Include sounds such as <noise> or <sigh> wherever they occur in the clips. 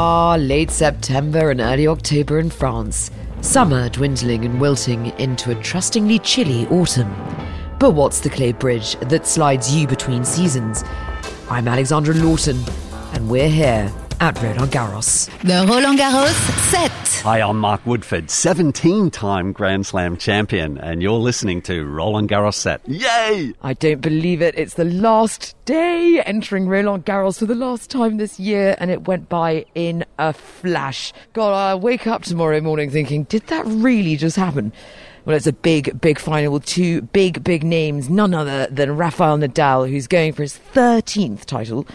Ah, late September and early October in France. Summer dwindling and wilting into a trustingly chilly autumn. But what's the clay bridge that slides you between seasons? I'm Alexandra Lawton, and we're here at Roland Garros. The Roland Garros set. Hi, I'm Mark Woodforde, 17 time Grand Slam champion, and you're listening to Roland Garros set. Yay! I don't believe it. It's the last day entering Roland Garros for the last time this year, and it went by in a flash. God, I'll wake up tomorrow morning thinking, did that really just happen? Well, it's a big, big final with two big, big names, none other than Rafael Nadal, who's going for his 13th title,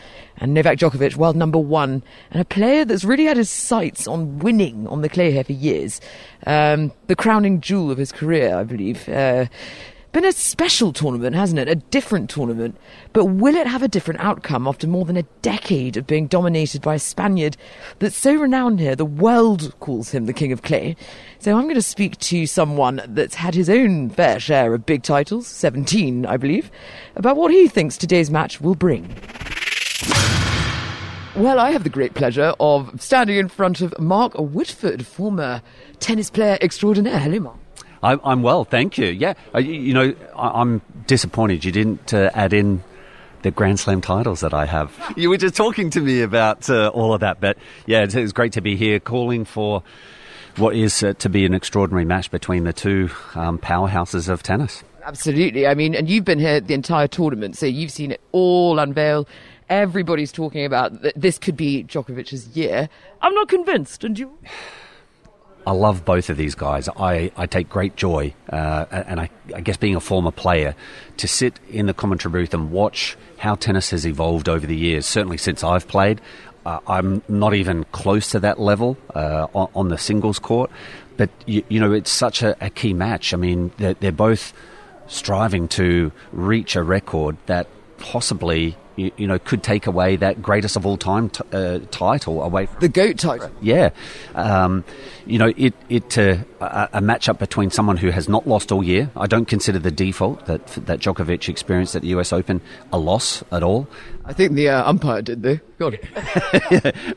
and Novak Djokovic, world number one, and a player that's really had his sights on winning on the clay here for years. Um, the crowning jewel of his career, I believe. Uh, been a special tournament, hasn't it? A different tournament. But will it have a different outcome after more than a decade of being dominated by a Spaniard that's so renowned here, the world calls him the King of Clay? So I'm going to speak to someone that's had his own fair share of big titles, 17, I believe, about what he thinks today's match will bring. Well, I have the great pleasure of standing in front of Mark Woodforde, former tennis player extraordinaire. Hello, Mark. I, I'm well, thank you. Yeah, uh, you, you know, I, I'm disappointed you didn't uh, add in the Grand Slam titles that I have. You were just talking to me about uh, all of that, but yeah, it's, it's great to be here calling for what is uh, to be an extraordinary match between the two um, powerhouses of tennis. Absolutely. I mean, and you've been here the entire tournament, so you've seen it all unveil. Everybody's talking about that this could be Djokovic's year. I'm not convinced, and you? I love both of these guys. I, I take great joy, uh, and I, I guess being a former player, to sit in the commentary booth and watch how tennis has evolved over the years. Certainly since I've played, uh, I'm not even close to that level uh, on, on, the singles court. But you, you know, it's such a, a, key match. I mean, they're, they're both striving to reach a record that possibly you, you, know, could take away that greatest of all time t- uh, title away. From, the goat title. Yeah, um, you know, it it uh, a, a matchup between someone who has not lost all year. I don't consider the default that that Djokovic experienced at the U.S. Open a loss at all. I think the uh, umpire did though. <laughs> God.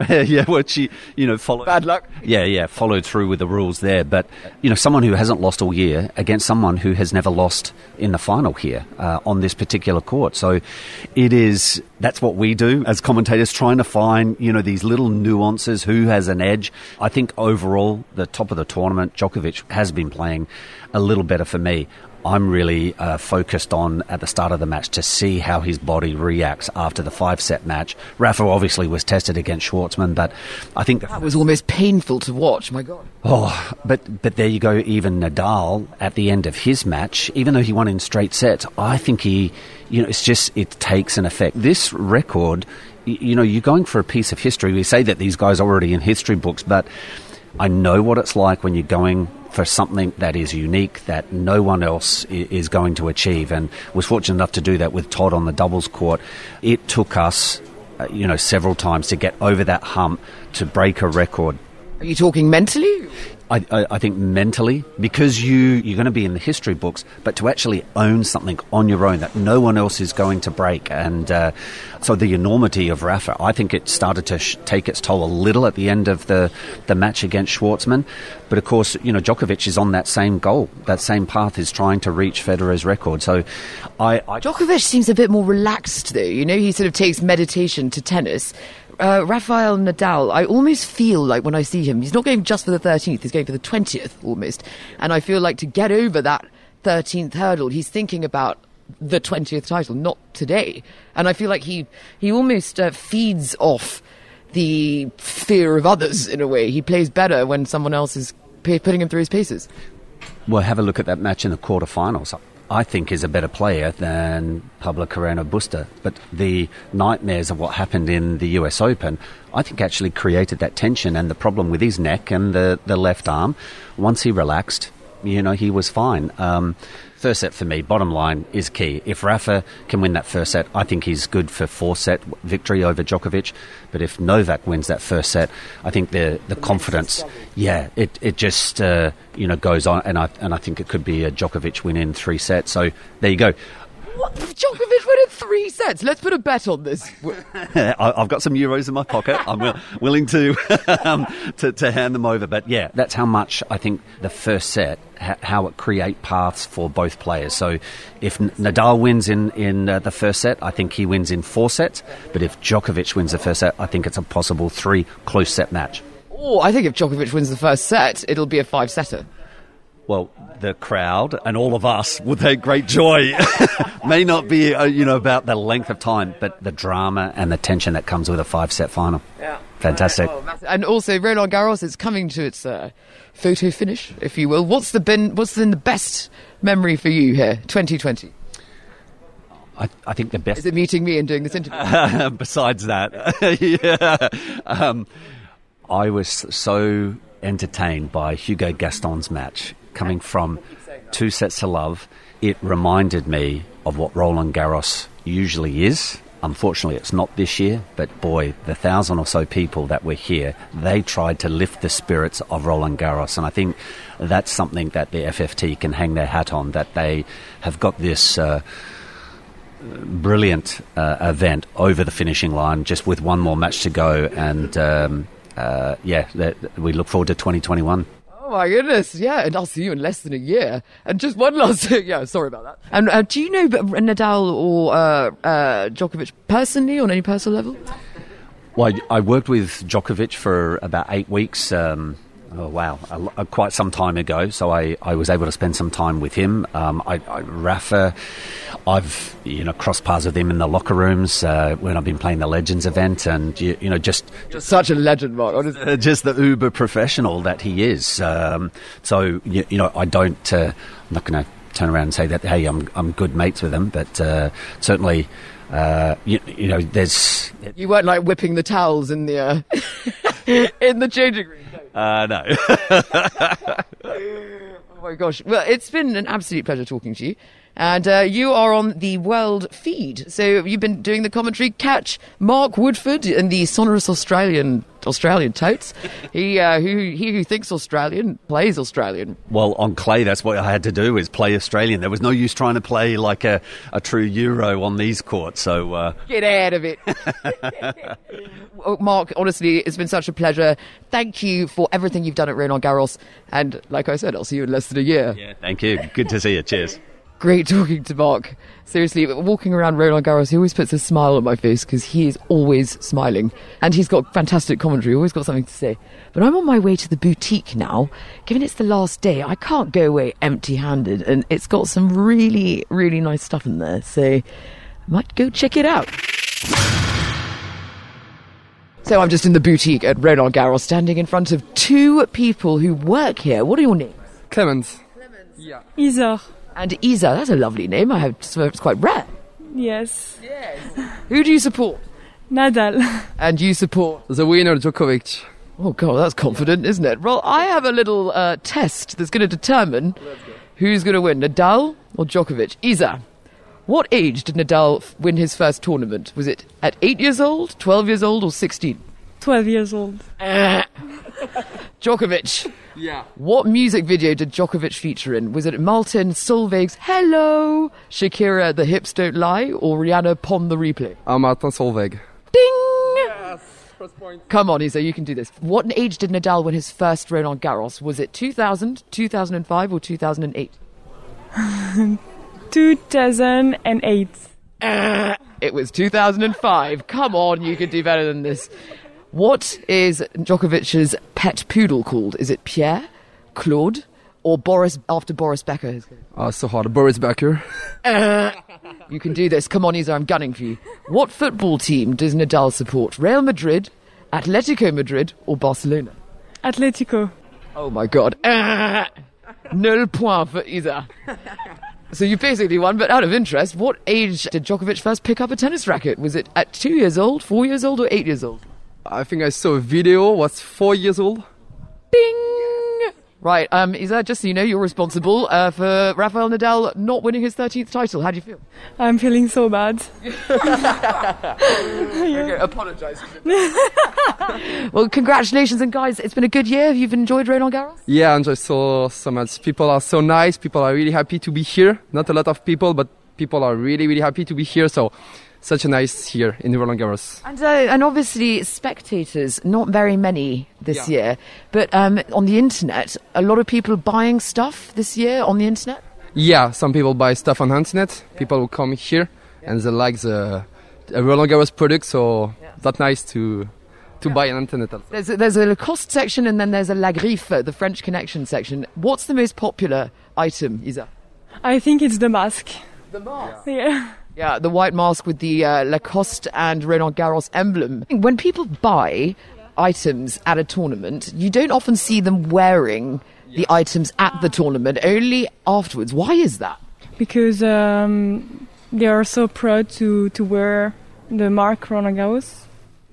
yeah, yeah. Well, she, you know, followed. Bad luck. Yeah, yeah. Followed through with the rules there, but you know, someone who hasn't lost all year against someone who has never lost in the final here uh, on this particular court. So, it is. That's what we do as commentators, trying to find you know these little nuances. Who has an edge? I think overall, the top of the tournament, Djokovic has been playing a little better for me. I'm really uh, focused on at the start of the match to see how his body reacts after the five set match. Rafa obviously was tested against Schwartzman, but I think that was almost painful to watch. My God. Oh, but but there you go. Even Nadal at the end of his match, even though he won in straight sets, I think he, you know, it's just it takes an effect. This record, you know, you're going for a piece of history. We say that these guys are already in history books, but I know what it's like when you're going for something that is unique that no one else is going to achieve, and was fortunate enough to do that with Todd on the doubles court. It took us, uh, you know, several times to get over that hump to break a record. Are you talking mentally? I, I, I, think mentally, because you, you're going to be in the history books, but to actually own something on your own that no one else is going to break. And uh, so the enormity of Rafa, I think it started to sh- take its toll a little at the end of the, the match against Schwartzman. But of course, you know, Djokovic is on that same goal, that same path is trying to reach Federer's record. So I, I Djokovic seems a bit more relaxed, though. You know, he sort of takes meditation to tennis uh, Rafael Nadal, I almost feel like when I see him, he's not going just for the 13th, he's going for the 20th almost. And I feel like to get over that 13th hurdle, he's thinking about the 20th title, not today. And I feel like he, he almost uh, feeds off the fear of others in a way. He plays better when someone else is p- putting him through his paces. Well, have a look at that match in the quarterfinals. I think is a better player than Pablo Carreno Busta. But the nightmares of what happened in the US Open, I think actually created that tension and the problem with his neck and the, the left arm. Once he relaxed, you know, he was fine. Um, first set for me, bottom line, is key. If Rafa can win that first set, I think he's good for four set victory over Djokovic. But if Novak wins that first set, I think the the confidence, yeah, it it just uh, you know goes on, and I and I think it could be a Djokovic win in three sets. So there you go. What? Djokovic went in three sets. Let's put a bet on this. <laughs> I- I've got some euros in my pocket. I'm wi- willing to, <laughs> um, to to hand them over. But yeah, that's how much I think the first set, how it create paths for both players. So if Nadal wins in in uh, the first set, I think he wins in four sets. But if Djokovic wins the first set, I think it's a possible three close set match. Oh, I think if Djokovic wins the first set, it'll be a five-setter. Well, the crowd and all of us will take great joy. <laughs> May not be, uh, you know, about the length of time, but the drama and the tension that comes with a five-set final. Yeah. Fantastic. And also, Roland Garros is coming to its uh, photo finish, if you will. What's the been? What's been the best memory for you here, 2020? I, I think the best Is it meeting me and doing this interview? <laughs> besides that, <laughs> yeah, um, I was so entertained by Hugo Gaston's match coming from two sets to love. It reminded me of what Roland Garros usually is. Unfortunately, it's not this year, but boy, the thousand or so people that were here, they tried to lift the spirits of Roland Garros. And I think that's something that the FFT can hang their hat on, that they have got this. Uh, brilliant uh, event over the finishing line, just with one more match to go. And um, uh, yeah, we look forward to 2021. Oh my goodness, yeah, and I'll see you in less than a year. And just one last thing, <laughs> yeah, sorry about that. And uh, do you know Nadal or uh, uh, Djokovic personally on any personal level? Well, I I worked with Djokovic for about eight weeks. Um, oh wow, a, lo- quite some time ago. So I, I was able to spend some time with him. Um, I, I, Rafa, I've you know crossed paths with him in the locker rooms uh, when I've been playing the Legends event, and you, you know just Just such a legend, Mark. Honestly. uh, just the uber professional that he is. Um, so you, you know, I don't. Uh, I'm not going to turn around and say that. Hey, I'm I'm good mates with him, but uh, certainly, uh, you, you know, there's. You weren't like whipping the towels in the uh, <laughs> in the changing room. Uh, no. <laughs> Oh my gosh. Well, it's been an absolute pleasure talking to you. And uh, you are on the world feed. So you've been doing the commentary. Catch Mark Woodforde in the sonorous Australian Australian totes. He uh, who he who thinks Australian plays Australian. well, on clay, that's what I had to do is play Australian. There was no use trying to play like a, a true Euro on these courts. So. Uh, Get out of it. <laughs> Mark, honestly, it's been such a pleasure. Thank you for everything you've done at Roland Garros. And like I said, I'll see you in less than a year. yeah, thank you. Good to see you. Cheers. Great talking to Mark. Seriously, walking around Roland Garros, he always puts a smile on my face because he is always smiling. And he's got fantastic commentary, always got something to say. But I'm on my way to the boutique now. Given it's the last day, I can't go away empty handed. And it's got some really, really nice stuff in there. So I might go check it out. So I'm just in the boutique at Roland Garros, standing in front of two people who work here. What are your names? Clemens. Clemens. Yeah. Isa. And Isa, that's a lovely name. I have swear it's quite rare. Yes. Yes. Who do you support? Nadal. And you support. The winner, Djokovic. Oh god, that's confident, isn't it? Well, I have a little uh, test that's going to determine who's going to win, Nadal or Djokovic. Isa, what age did Nadal f- win his first tournament? Was it at eight years old, twelve years old, or sixteen? 12 years old. <laughs> Djokovic. Yeah. What music video did Djokovic feature in? Was it Martin Solveig's "Hello," Shakira "The Hips Don't Lie," or Rihanna "Pon de Replay"? I'm Martin Solveig. Ding! Come on, Isa, you can do this. What age did Nadal win his first Roland Garros? Was it 2000, 2005, or 2008? 2008. <laughs> It was 2005. Come on, you can do better than this. What is Djokovic's pet poodle called? Is it Pierre, Claude, or Boris after Boris Becker? Uh, so hard. Boris Becker. <laughs> You can do this. Come on, Isa, I'm gunning for you. What football team does Nadal support? Real Madrid, Atletico Madrid, or Barcelona? Atletico. Oh my god. <laughs> Null point for Isa. So you basically won, but out of interest, what age did Djokovic first pick up a tennis racket? Was it at two years old, four years old, or eight years old? I think I saw a video. Was four years old. Bing! Right, um, is that just so you know, you're responsible uh, for Rafael Nadal not winning his 13th title. How do you feel? I'm feeling so bad. <laughs> Okay, apologise. <laughs> well, congratulations, and guys, it's been a good year. Have You've enjoyed Roland Garros? Yeah, and I saw so much. People are so nice. People are really happy to be here. Not a lot of people, but People are really, really happy to be here. So, such a nice here in Roland Garros. And, uh, and obviously, spectators, not very many this Yeah. year, but um, on the internet, a lot of people buying stuff this year on the internet. Yeah, some people buy stuff on internet. People will come here and they like the a Roland Garros product. So that's nice to to buy on internet. Also. There's a, there's a Lacoste section and then there's a La Griffe, the French Connection section. What's the most popular item, Isa? I think it's the mask. The mask. Yeah. Yeah, the white mask with the uh, Lacoste and Roland Garros emblem. When people buy items at a tournament, you don't often see them wearing the items at the tournament, only afterwards. Why is that? Because um, they are so proud to, to wear the mark Roland Garros.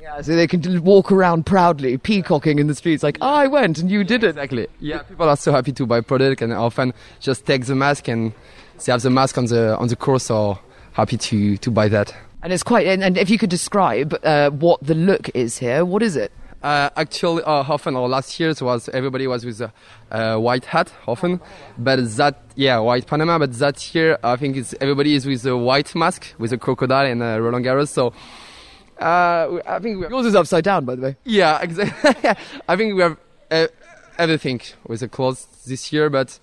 Yeah, so they can walk around proudly, peacocking in the streets, like, I went and you didn't. Exactly. Yeah, people are so happy to buy product and often just take the mask and they have the mask on the on the course. So happy to to buy that. And it's quite, and, and if you could describe uh, what the look is here, what is it? Uh, actually, uh, often or last year's was everybody was with a uh, white hat often, but that yeah white Panama. But that year I think it's everybody is with a white mask with a crocodile and a Roland Garros. So uh, I think we Yours is upside down, by the way. yeah <laughs> exactly. <laughs> I think we have uh, everything with the clothes this year, but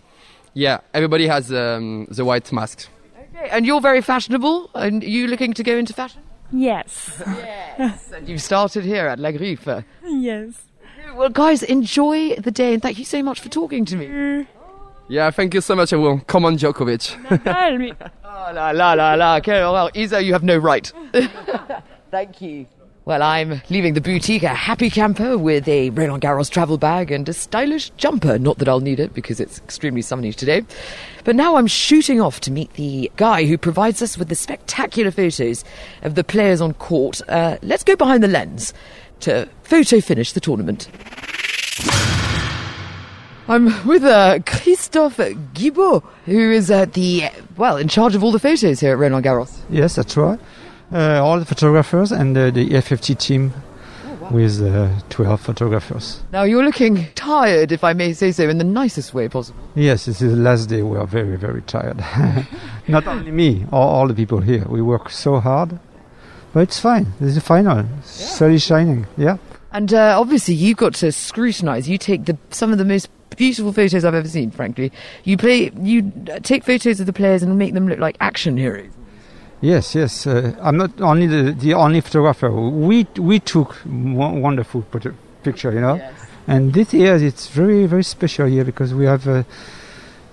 yeah everybody has um, the white mask. Okay, and you're very fashionable, and you looking to go into fashion? Yes. Yes. and you've started here at La Griffe. yes. Well, guys, enjoy the day, and thank you so much for talking to me. Yeah, thank you so much. I will come on Djokovic. Oh, <laughs> la la la la. Okay, well, Isa, you have no right. <laughs> Thank you. Well, I'm leaving the boutique a happy camper with a Roland Garros travel bag and a stylish jumper. Not that I'll need it because it's extremely sunny today. But now I'm shooting off to meet the guy who provides us with the spectacular photos of the players on court. Uh, let's go behind the lens to photo finish the tournament. I'm with uh, Christophe Guibaud, who is uh, the, well, in charge of all the photos here at Roland Garros. Yes, that's right. Uh, all the photographers and uh, the FFT team with uh, 12 photographers. Now, you're looking tired, if I may say so, in the nicest way possible. Yes, this is the last day. We are very, very tired. <laughs> Not only me, all, all the people here. We work so hard, but it's fine. This is the final. Sun is shining. Yeah. And uh, obviously, you've got to scrutinise. You take the, some of the most beautiful photos I've ever seen, frankly. You play, you uh, take photos of the players and make them look like action heroes. Yes, yes. Uh, I'm not only the, the only photographer. We we took wo- wonderful picture, you know. And this year it's very very special here because we have a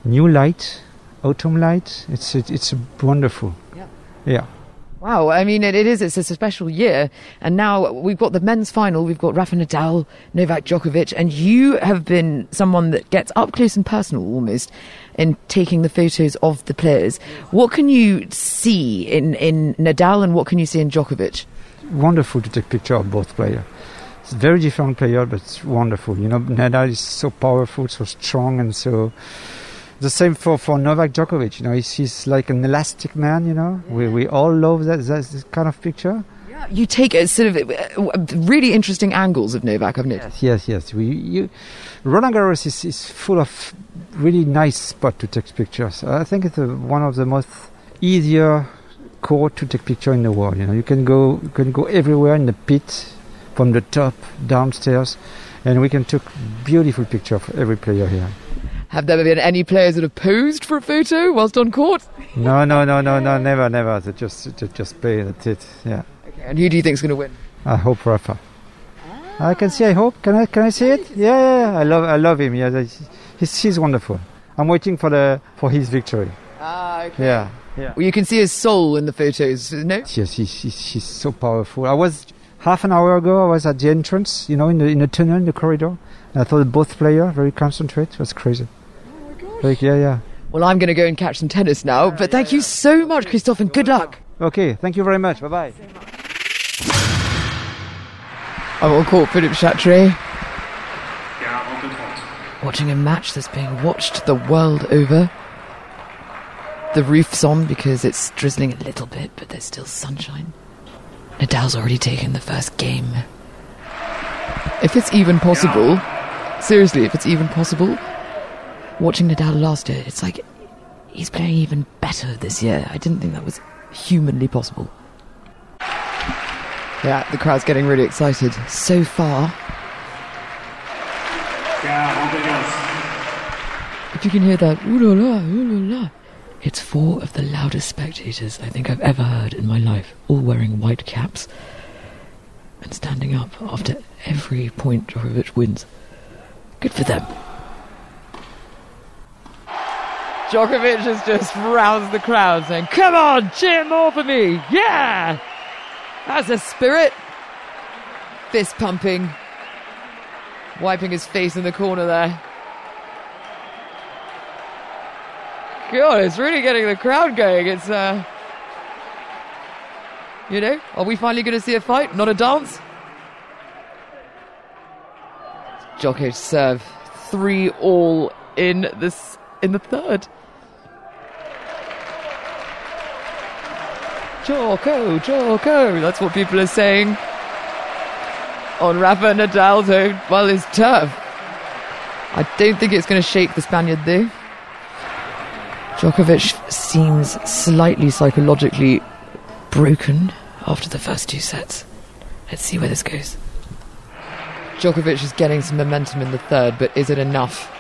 new light, autumn light. It's it, it's wonderful. Yeah. Yeah. Wow, I mean, it, it is. It's a special year. And now we've got the men's final. We've got Rafa Nadal, Novak Djokovic, and you have been someone that gets up close and personal almost in taking the photos of the players. What can you see in, in Nadal and what can you see in Djokovic? wonderful to take picture of both players. It's very different player, but it's wonderful. You know, Nadal is so powerful, so strong, and so. The same for, for Novak Djokovic. You know, he's, he's like an elastic man. You know, we we all love that that kind of picture. Yeah, You take a sort of uh, really interesting angles of Novak, I've noticed. Yes, yes. We you, Roland Garros is, is full of really nice spot to take pictures. I think it's a, one of the most easier court to take picture in the world. You know, you can go you can go everywhere in the pit, from the top downstairs, and we can take beautiful picture of every player here. Have there been any players that have posed for a photo whilst on court? No, no, no, no, no, never, never. They just they just play. That's it. Yeah. Okay, and who do you think is going to win? I hope Rafa. I can see. I hope. Can I? Can I see it? Yeah, yeah, yeah. I love. I love him. Yeah, he's, he's wonderful. I'm waiting for the for his victory. Ah, okay. Yeah, yeah. Well, you can see his soul in the photos, no? Yes, he's, he's, he's so powerful. I was half an hour ago. I was at the entrance. You know, in the in the tunnel, in the corridor. And I thought both players very concentrated. It was crazy. My gosh. Like, yeah, yeah. Well, I'm going to go and catch some tennis now. But thank you so much, Christophe, and good luck. Okay. Thank you very much. Bye bye. I'm on court, Philippe Chatrier. Watching a match that's being watched the world over. The roof's on because it's drizzling a little bit, but there's still sunshine. Nadal's already taken the first game. If it's even possible, seriously, if it's even possible, watching Nadal last year, it's like he's playing even better this year. I didn't think that was humanly possible. Yeah, the crowd's getting really excited. So far, if you can hear that, ooh la la, ooh la la, it's four of the loudest spectators I think I've ever heard in my life, all wearing white caps and standing up after every point Djokovic wins. Good for them. Djokovic has just roused the crowd saying, Come on, cheer more for me! Yeah! That's a spirit! Fist pumping, wiping his face in the corner there. God, it's really getting the crowd going. It's, uh. You know, are we finally going to see a fight, not a dance? Djokovic serve three all in this in the third. Joko, Joko, that's what people are saying on Rafa Nadal's own, well, his tough. I don't think it's going to shake the Spaniard though. Djokovic seems slightly psychologically broken after the first two sets. Let's see where this goes. Djokovic is getting some momentum in the third, but is it enough?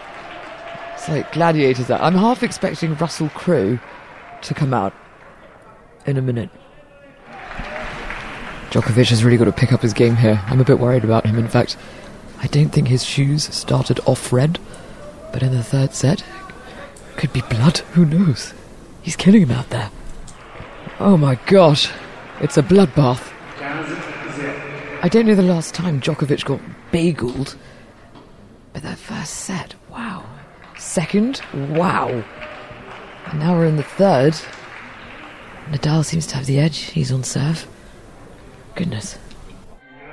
It's like gladiators. I'm half expecting Russell Crowe to come out in a minute. Djokovic has really got to pick up his game here. I'm a bit worried about him. In fact, I don't think his shoes started off red, but in the third set, could be blood. Who knows? He's killing him out there. Oh my gosh, it's a bloodbath. I don't know the last time Djokovic got bageled, but that first set, wow. Second, wow. And now we're in the third. Nadal seems to have the edge. He's on serve. Goodness.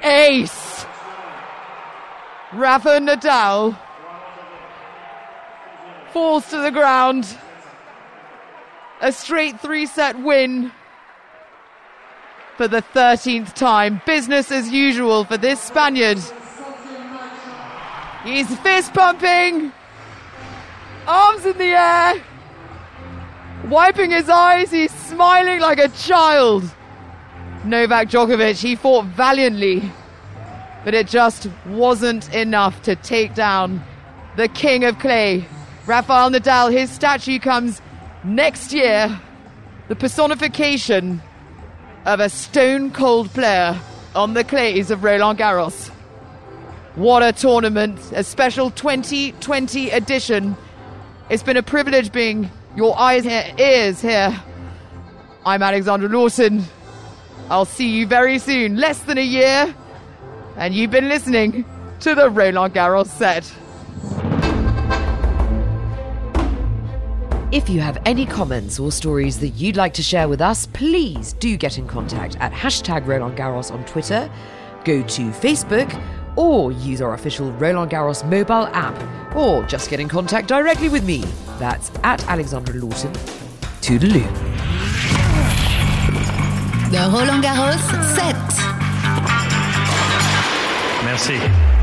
Ace! Rafa Nadal falls to the ground. A straight three set win for the 13th time. Business as usual for this Spaniard. He's fist pumping, arms in the air, wiping his eyes. He's smiling like a child. Novak Djokovic, he fought valiantly, but it just wasn't enough to take down the king of clay. Rafael Nadal, his statue comes next year. The personification of a stone cold player on the clays of Roland Garros. What a tournament, a special 2020 edition. It's been a privilege being your eyes here, ears here. I'm Alexandra Lawton. I'll see you very soon, less than a year. And you've been listening to the Roland Garros set. If you have any comments or stories that you'd like to share with us, please do get in contact at hashtag Roland Garros on Twitter, go to Facebook, or use our official Roland Garros mobile app, or just get in contact directly with me. That's at Alexandra Lawton. Toodaloo. The Roland Garros 7. Merci.